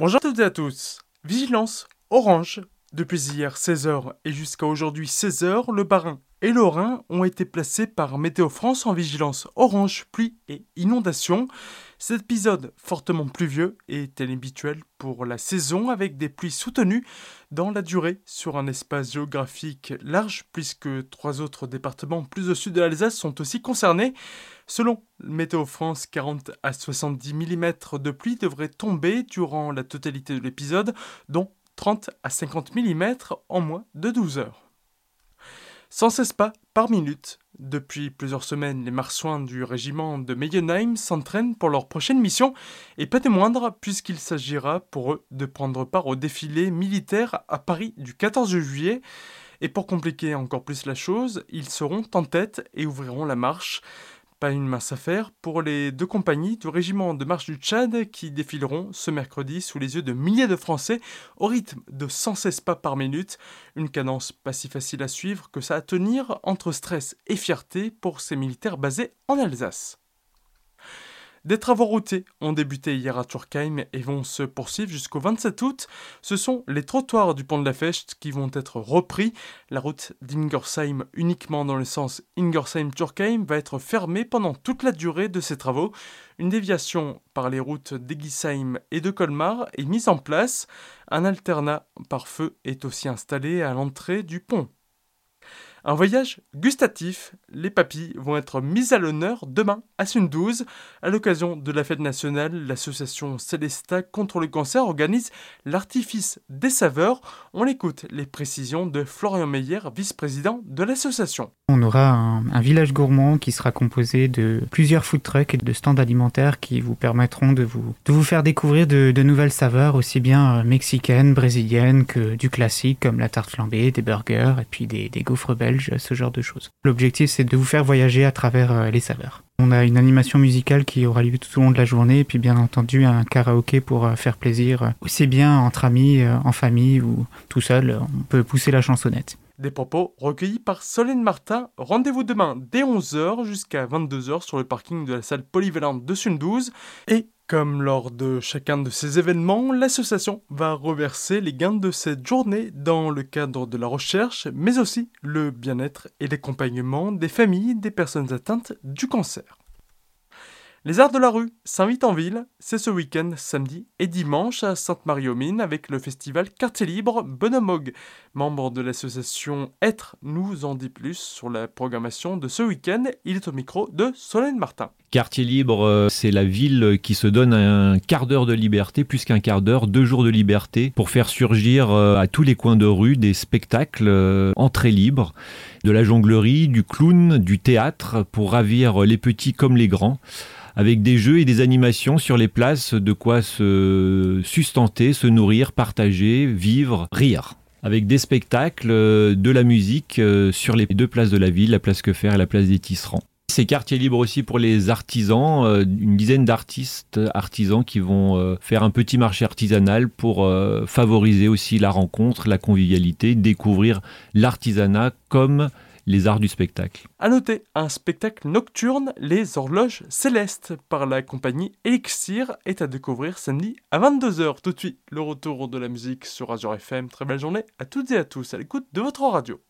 Bonjour à toutes et à tous. Vigilance orange. Depuis hier 16h et jusqu'à aujourd'hui 16h, le Barin et le Rhin ont été placés par Météo France en vigilance orange, pluie et inondation. Cet épisode fortement pluvieux est inhabituel pour la saison avec des pluies soutenues dans la durée sur un espace géographique large puisque trois autres départements plus au sud de l'Alsace sont aussi concernés. Selon Météo France, 40 à 70 mm de pluie devraient tomber durant la totalité de l'épisode, dont 30 à 50 mm en moins de 12 heures. 116 pas par minute. Depuis plusieurs semaines, les marsouins du régiment de Meyenheim s'entraînent pour leur prochaine mission, et pas de moindre puisqu'il s'agira pour eux de prendre part au défilé militaire à Paris du 14 juillet. Et pour compliquer encore plus la chose, ils seront en tête et ouvriront la marche. Pas une mince affaire pour les deux compagnies du régiment de marche du Tchad qui défileront ce mercredi sous les yeux de milliers de Français au rythme de 116 pas par minute. Une cadence pas si facile à suivre que ça à tenir entre stress et fierté pour ces militaires basés en Alsace. Des travaux routiers ont débuté hier à Turkheim et vont se poursuivre jusqu'au 27 août. Ce sont les trottoirs du pont de la Fecht qui vont être repris. La route d'Ingersheim, uniquement dans le sens Ingersheim-Turkheim, va être fermée pendant toute la durée de ces travaux. Une déviation par les routes d'Egisheim et de Colmar est mise en place. Un alternat par feu est aussi installé à l'entrée du pont. Un voyage gustatif, les papilles vont être mises à l'honneur demain à Sundouze. À l'occasion de la fête nationale, l'association Célesta contre le cancer organise l'artifice des saveurs. On écoute les précisions de Florian Meyer, vice-président de l'association. On aura un, village gourmand qui sera composé de plusieurs food trucks et de stands alimentaires qui vous permettront de vous, faire découvrir de, nouvelles saveurs, aussi bien euh, mexicaines, brésiliennes que du classique comme la tarte flambée, des burgers et puis des, des gaufres belges ce genre de choses. L'objectif, c'est de vous faire voyager à travers euh, les saveurs. On a une animation musicale qui aura lieu tout au long de la journée, puis bien entendu un karaoké pour euh, faire plaisir, euh, aussi bien entre amis, en famille ou tout seul, on peut pousser la chansonnette. Des propos recueillis par Solène Martin. Rendez-vous demain dès 11h jusqu'à 22h sur le parking de la salle polyvalente de Sundouze. Et comme lors de chacun de ces événements, l'association va reverser les gains de cette journée dans le cadre de la recherche, mais aussi le bien-être et l'accompagnement des familles des personnes atteintes du cancer. Les Arts de la rue s'invitent en ville, c'est ce week-end, samedi et dimanche à Sainte-Marie-aux-Mines avec le festival Quartier Libre Bonhomog. Membre de l'association Être nous en dit plus sur la programmation de ce week-end. Il est au micro de Solène Martin. Quartier Libre, euh, c'est la ville qui se donne un quart d'heure de liberté, plus qu'un quart d'heure, deux jours de liberté, pour faire surgir euh, à tous les coins de rue des spectacles euh, entrée libre, de la jonglerie, du clown, du théâtre, pour ravir les petits comme les grands avec des jeux et des animations sur les places, de quoi se sustenter, se nourrir, partager, vivre, rire avec des spectacles, de la musique sur les deux places de la ville, la place Que Faire et la place des Tisserands. C'est quartier libre aussi pour les artisans, euh, une dizaine d'artistes artisans qui vont euh, faire un petit marché artisanal pour euh, favoriser aussi la rencontre, la convivialité, découvrir l'artisanat comme les arts du spectacle. À noter un spectacle nocturne, Les Horloges Célestes, par la compagnie Elixir, est à découvrir samedi à 22h. Tout de suite, le retour de la musique sur Azure FM. Très belle journée à toutes et à tous à l'écoute de votre radio.